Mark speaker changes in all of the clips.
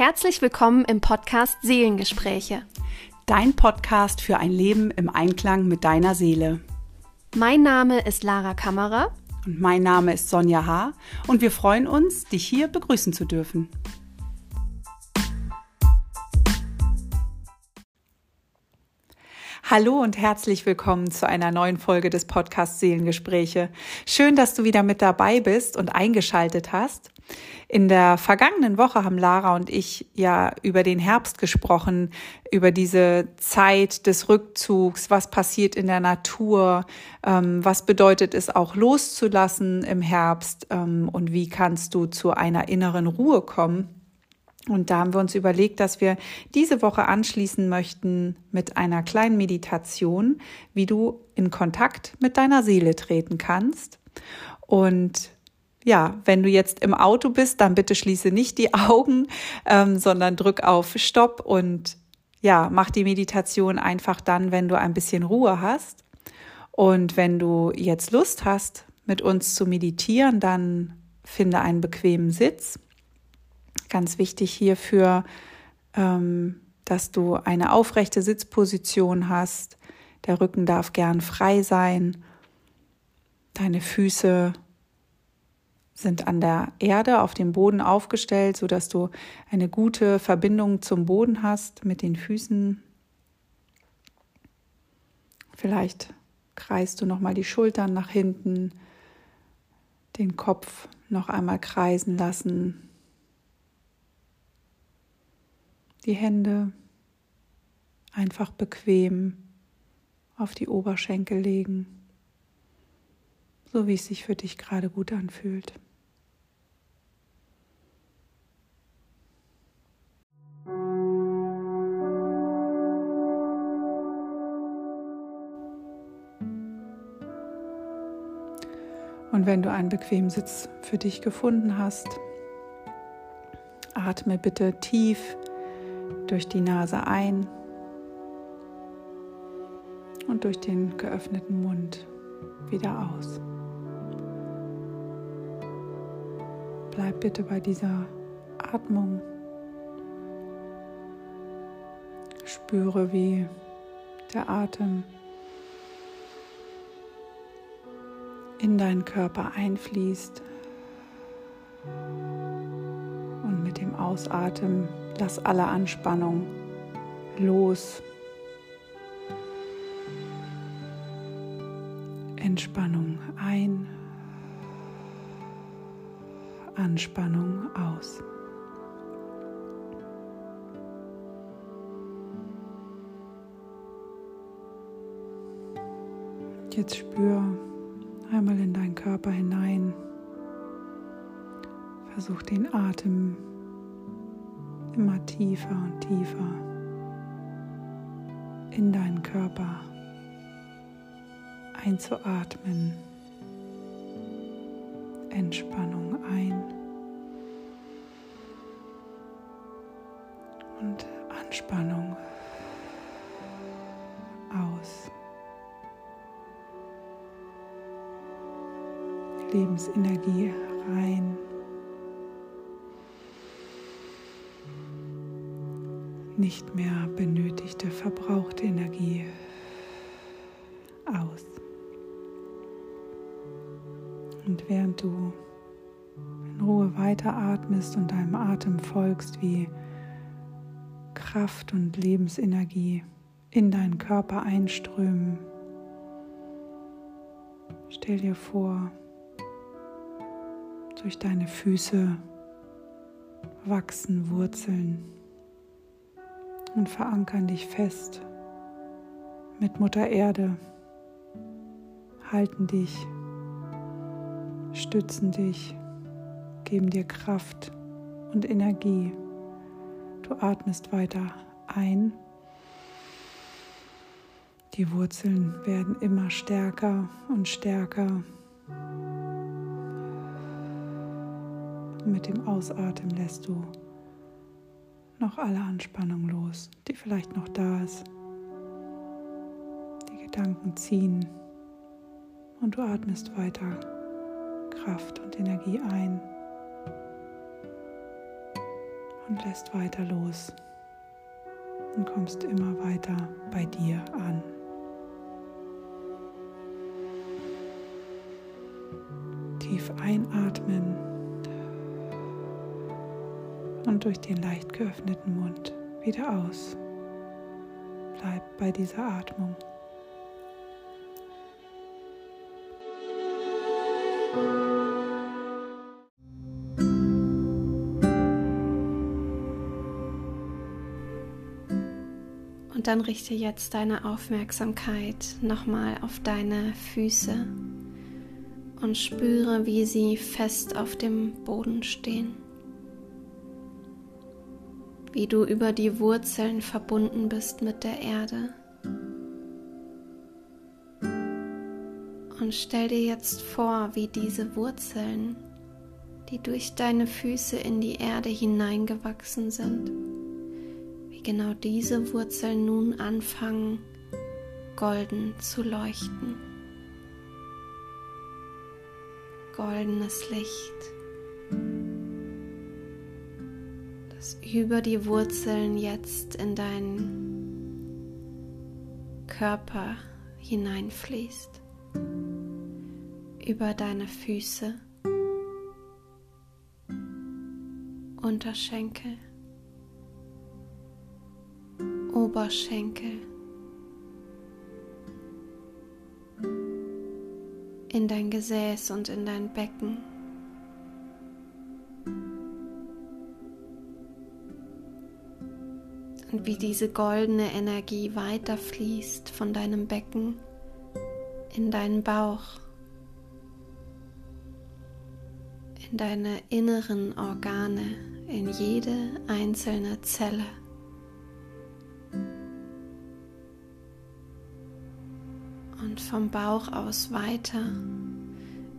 Speaker 1: Herzlich willkommen im Podcast Seelengespräche.
Speaker 2: Dein Podcast für ein Leben im Einklang mit deiner Seele.
Speaker 1: Mein Name ist Lara Kammerer.
Speaker 2: Und mein Name ist Sonja H. Und wir freuen uns, dich hier begrüßen zu dürfen. Hallo und herzlich willkommen zu einer neuen Folge des Podcasts Seelengespräche. Schön, dass du wieder mit dabei bist und eingeschaltet hast. In der vergangenen Woche haben Lara und ich ja über den Herbst gesprochen, über diese Zeit des Rückzugs, was passiert in der Natur, ähm, was bedeutet es auch loszulassen im Herbst ähm, und wie kannst du zu einer inneren Ruhe kommen. Und da haben wir uns überlegt, dass wir diese Woche anschließen möchten mit einer kleinen Meditation, wie du in Kontakt mit deiner Seele treten kannst. Und ja, wenn du jetzt im Auto bist, dann bitte schließe nicht die Augen, ähm, sondern drück auf Stopp und ja, mach die Meditation einfach dann, wenn du ein bisschen Ruhe hast. Und wenn du jetzt Lust hast, mit uns zu meditieren, dann finde einen bequemen Sitz Ganz wichtig hierfür, ähm, dass du eine aufrechte Sitzposition hast. Der Rücken darf gern frei sein. Deine Füße sind an der Erde auf dem Boden aufgestellt, so dass du eine gute Verbindung zum Boden hast mit den Füßen. Vielleicht kreist du noch mal die Schultern nach hinten, den Kopf noch einmal kreisen lassen, die Hände einfach bequem auf die Oberschenkel legen, so wie es sich für dich gerade gut anfühlt. Und wenn du einen bequemen Sitz für dich gefunden hast, atme bitte tief durch die Nase ein und durch den geöffneten Mund wieder aus. Bleib bitte bei dieser Atmung. Spüre, wie der Atem in deinen Körper einfließt und mit dem Ausatmen Lass alle Anspannung los. Entspannung ein, Anspannung aus. Jetzt spür einmal in deinen Körper hinein. Versuch den Atem immer tiefer und tiefer in deinen Körper einzuatmen. Entspannung ein und Anspannung nicht mehr benötigte, verbrauchte Energie aus. Und während du in Ruhe weiteratmest und deinem Atem folgst, wie Kraft und Lebensenergie in deinen Körper einströmen, stell dir vor, durch deine Füße wachsen Wurzeln und verankern dich fest mit Mutter Erde, halten dich, stützen dich, geben dir Kraft und Energie. Du atmest weiter ein. Die Wurzeln werden immer stärker und stärker. Mit dem Ausatmen lässt du noch alle Anspannung los, die vielleicht noch da ist. Die Gedanken ziehen und du atmest weiter Kraft und Energie ein und lässt weiter los und kommst immer weiter bei dir an. Tief einatmen und durch den leicht geöffneten Mund wieder aus. Bleib bei dieser Atmung.
Speaker 1: Und dann richte jetzt deine Aufmerksamkeit nochmal auf deine Füße und spüre, wie sie fest auf dem Boden stehen. Wie du über die Wurzeln verbunden bist mit der Erde. Und stell dir jetzt vor, wie diese Wurzeln, die durch deine Füße in die Erde hineingewachsen sind, wie genau diese Wurzeln nun anfangen, golden zu leuchten. Goldenes Licht, über die Wurzeln jetzt in deinen Körper hineinfließt, über deine Füße, Unterschenkel. Oberschenkel, in dein Gesäß und in dein Becken. Und wie diese goldene Energie weiterfließt von deinem Becken in deinen Bauch, in deine inneren Organe, in jede einzelne Zelle. und vom Bauch aus weiter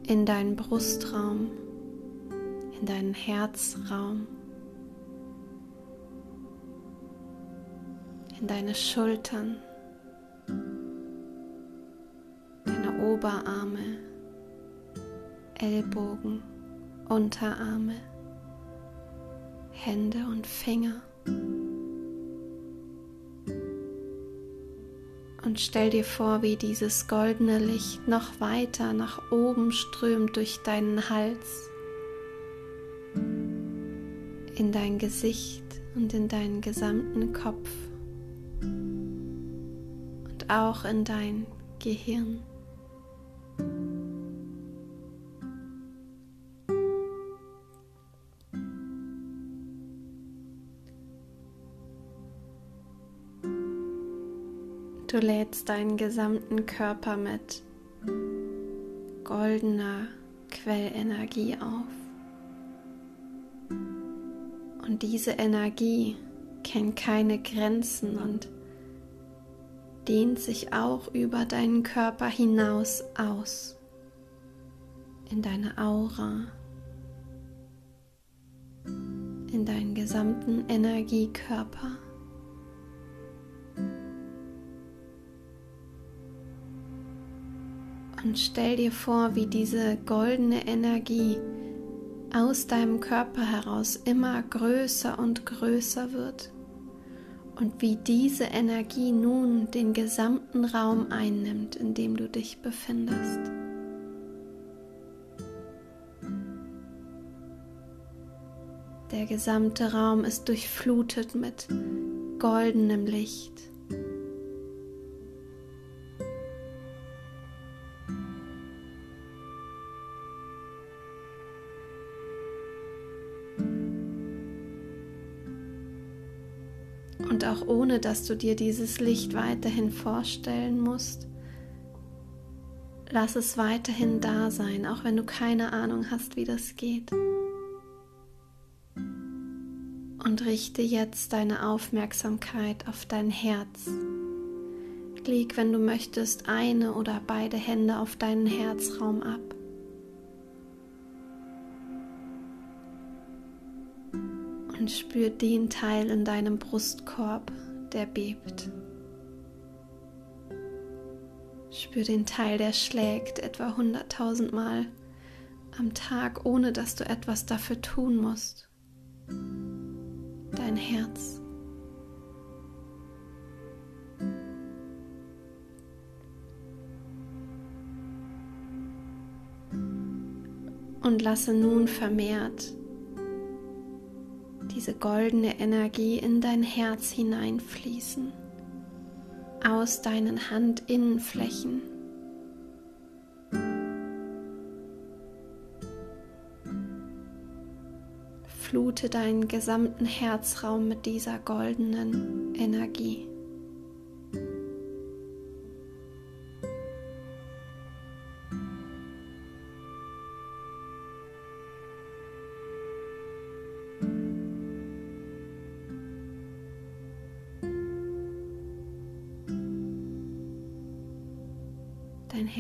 Speaker 1: in deinen Brustraum, in deinen Herzraum, in deine Schultern, deine Oberarme, Ellbogen, Unterarme, Hände und Finger. Und stell dir vor, wie dieses goldene Licht noch weiter nach oben strömt durch deinen Hals, in dein Gesicht und in deinen gesamten Kopf auch in dein Gehirn. Du lädst deinen gesamten Körper mit goldener Quellenergie auf. Und diese Energie kennt keine Grenzen und dehnt sich auch über deinen Körper hinaus aus, in deine Aura, in deinen gesamten Energiekörper. Und stell dir vor, wie diese goldene Energie aus deinem Körper heraus immer größer und größer wird und wie diese Energie nun den gesamten Raum einnimmt, in dem du dich befindest. Der gesamte Raum ist durchflutet mit goldenem Licht. Auch ohne dass du dir dieses Licht weiterhin vorstellen musst. Lass es weiterhin da sein, auch wenn du keine Ahnung hast, wie das geht. Und richte jetzt deine Aufmerksamkeit auf dein Herz. Leg, wenn du möchtest, eine oder beide Hände auf deinen Herzraum ab. Und spür den Teil in deinem Brustkorb, der bebt. Spür den Teil, der schlägt etwa hunderttausend Mal am Tag, ohne dass du etwas dafür tun musst. dein Herz. Und lasse nun vermehrt diese goldene Energie in dein Herz hineinfließen, aus deinen Handinnenflächen. Flute deinen gesamten Herzraum mit dieser goldenen Energie.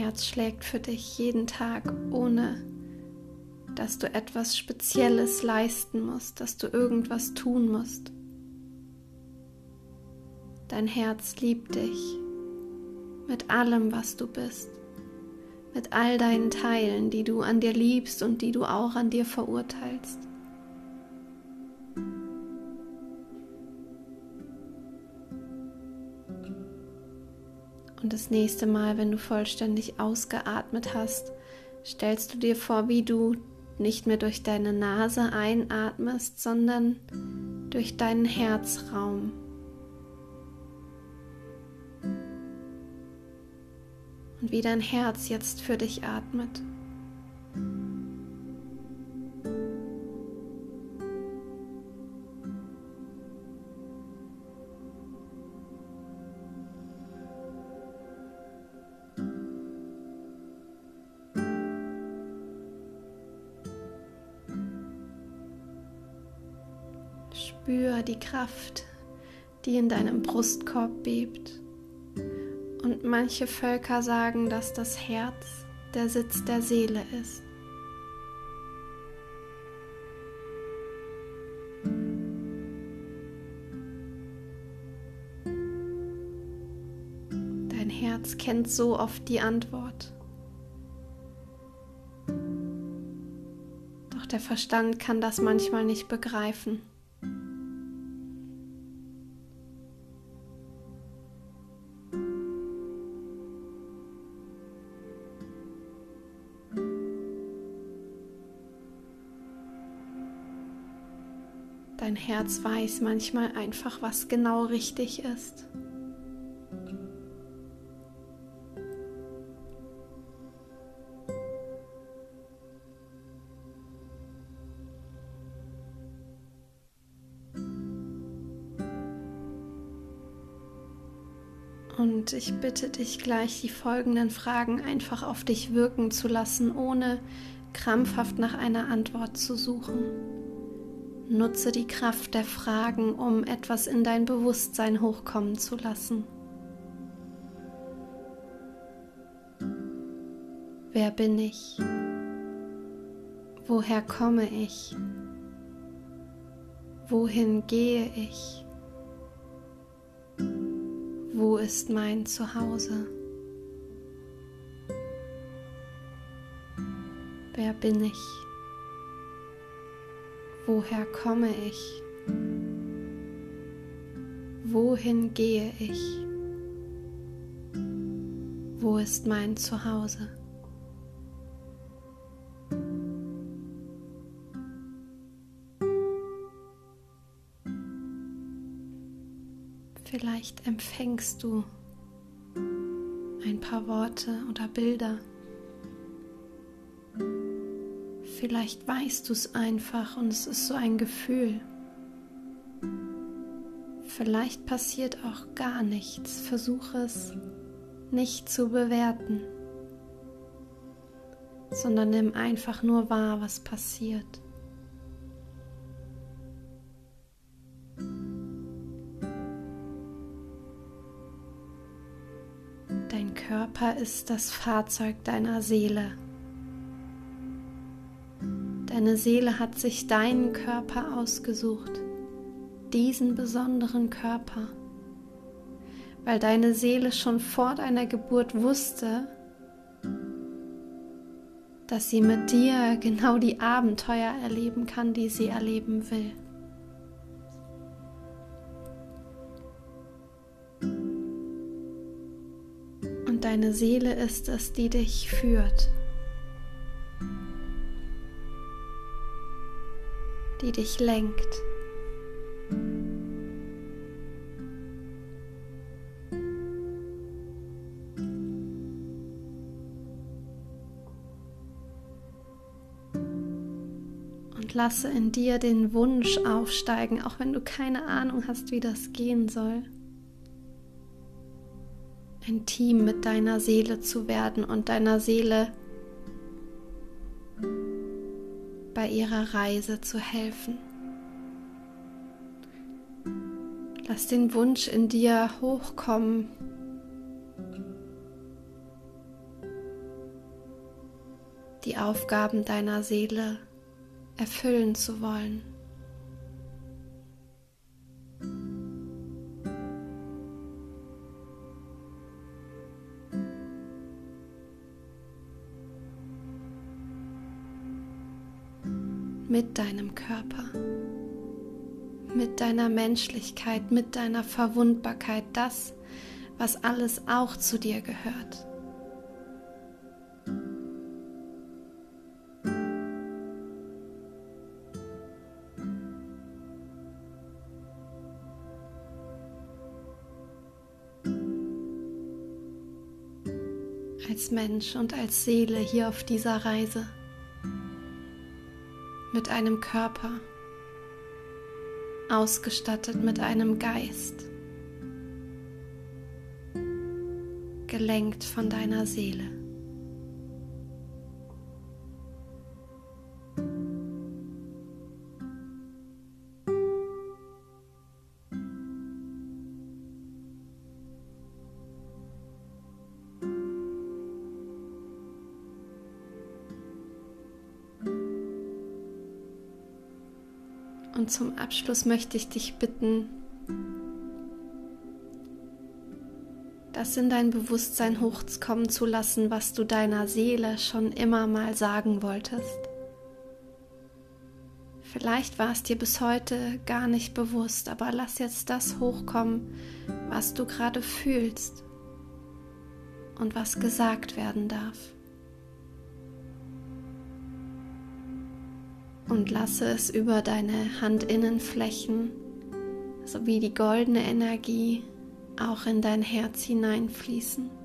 Speaker 1: Herz schlägt für dich jeden Tag, ohne dass du etwas Spezielles leisten musst, dass du irgendwas tun musst. Dein Herz liebt dich mit allem, was du bist, mit all deinen Teilen, die du an dir liebst und die du auch an dir verurteilst. Das nächste Mal, wenn du vollständig ausgeatmet hast, stellst du dir vor, wie du nicht mehr durch deine Nase einatmest, sondern durch deinen Herzraum. Und wie dein Herz jetzt für dich atmet. Die Kraft, die in deinem Brustkorb bebt. Und manche Völker sagen, dass das Herz der Sitz der Seele ist. Dein Herz kennt so oft die Antwort. Doch der Verstand kann das manchmal nicht begreifen. Dein Herz weiß manchmal einfach, was genau richtig ist. Und ich bitte dich gleich, die folgenden Fragen einfach auf dich wirken zu lassen, ohne krampfhaft nach einer Antwort zu suchen. Nutze die Kraft der Fragen, um etwas in dein Bewusstsein hochkommen zu lassen. Wer bin ich? Woher komme ich? Wohin gehe ich? Wo ist mein Zuhause? Wer bin ich? Woher komme ich? Wohin gehe ich? Wo ist mein Zuhause? Vielleicht empfängst du ein paar Worte oder Bilder. Vielleicht weißt du es einfach und es ist so ein Gefühl. Vielleicht passiert auch gar nichts. Versuche es nicht zu bewerten, sondern nimm einfach nur wahr, was passiert. Dein Körper ist das Fahrzeug deiner Seele. Deine Seele hat sich deinen Körper ausgesucht, diesen besonderen Körper, weil deine Seele schon vor deiner Geburt wusste, dass sie mit dir genau die Abenteuer erleben kann, die sie erleben will. Und deine Seele ist es, die dich führt. Die dich lenkt. Und lasse in dir den Wunsch aufsteigen, auch wenn du keine Ahnung hast, wie das gehen soll intim mit deiner Seele zu werden und deiner Seele bei ihrer Reise zu helfen. Lass den Wunsch in dir hochkommen. die Aufgaben deiner Seele erfüllen zu wollen. Mit deinem Körper, mit deiner Menschlichkeit, mit deiner Verwundbarkeit, das, was alles auch zu dir gehört. als Mensch und als Seele hier auf dieser Reise einem Körper, ausgestattet mit einem Geist, gelenkt von deiner Seele. Und zum Abschluss möchte ich dich bitten, das in dein Bewusstsein hochkommen zu lassen, was du deiner Seele schon immer mal sagen wolltest. Vielleicht war es dir bis heute gar nicht bewusst, aber lass jetzt das hochkommen, was du gerade fühlst und was gesagt werden darf. Und lasse es über deine Handinnenflächen sowie die goldene Energie auch in dein Herz hineinfließen.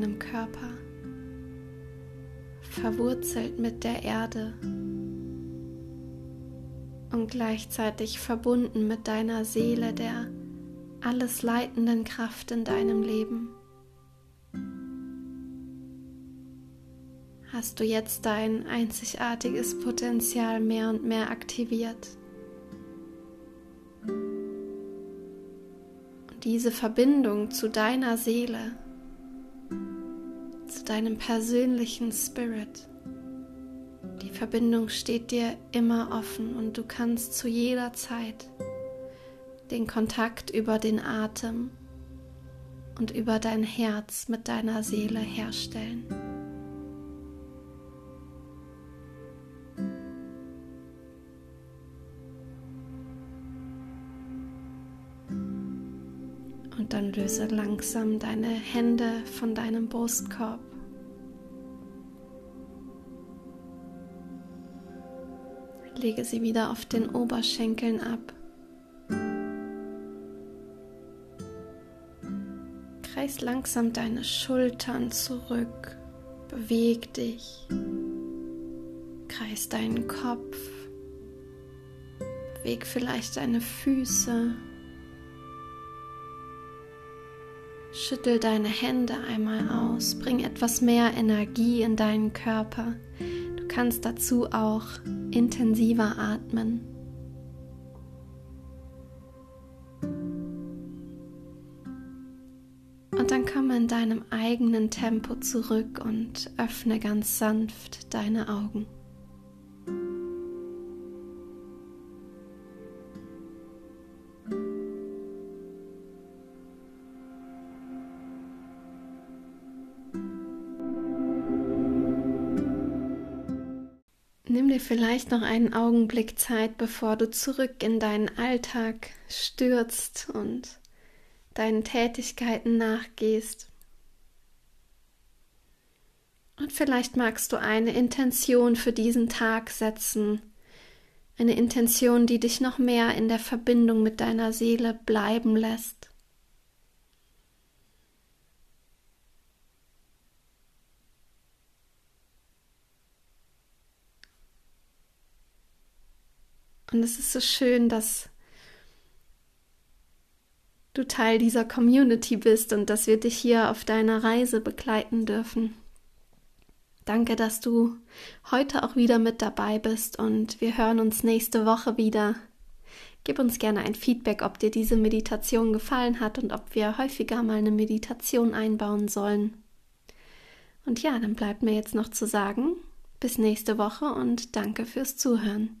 Speaker 1: Deinem Körper, verwurzelt mit der Erde und gleichzeitig verbunden mit deiner Seele, der alles leitenden Kraft in deinem Leben. Hast du jetzt dein einzigartiges Potenzial mehr und mehr aktiviert? Diese Verbindung zu deiner Seele zu deinem persönlichen Spirit. Die Verbindung steht dir immer offen und du kannst zu jeder Zeit den Kontakt über den Atem und über dein Herz mit deiner Seele herstellen. Dann löse langsam deine Hände von deinem Brustkorb. Lege sie wieder auf den Oberschenkeln ab. Kreis langsam deine Schultern zurück. Beweg dich. Kreis deinen Kopf. Beweg vielleicht deine Füße. Schüttel deine Hände einmal aus, bring etwas mehr Energie in deinen Körper. Du kannst dazu auch intensiver atmen. Und dann komme in deinem eigenen Tempo zurück und öffne ganz sanft deine Augen. Dir vielleicht noch einen Augenblick Zeit, bevor du zurück in deinen Alltag stürzt und deinen Tätigkeiten nachgehst. Und vielleicht magst du eine Intention für diesen Tag setzen, eine Intention, die dich noch mehr in der Verbindung mit deiner Seele bleiben lässt. Und es ist so schön, dass du Teil dieser Community bist und dass wir dich hier auf deiner Reise begleiten dürfen. Danke, dass du heute auch wieder mit dabei bist und wir hören uns nächste Woche wieder. Gib uns gerne ein Feedback, ob dir diese Meditation gefallen hat und ob wir häufiger mal eine Meditation einbauen sollen. Und ja, dann bleibt mir jetzt noch zu sagen, bis nächste Woche und danke fürs Zuhören.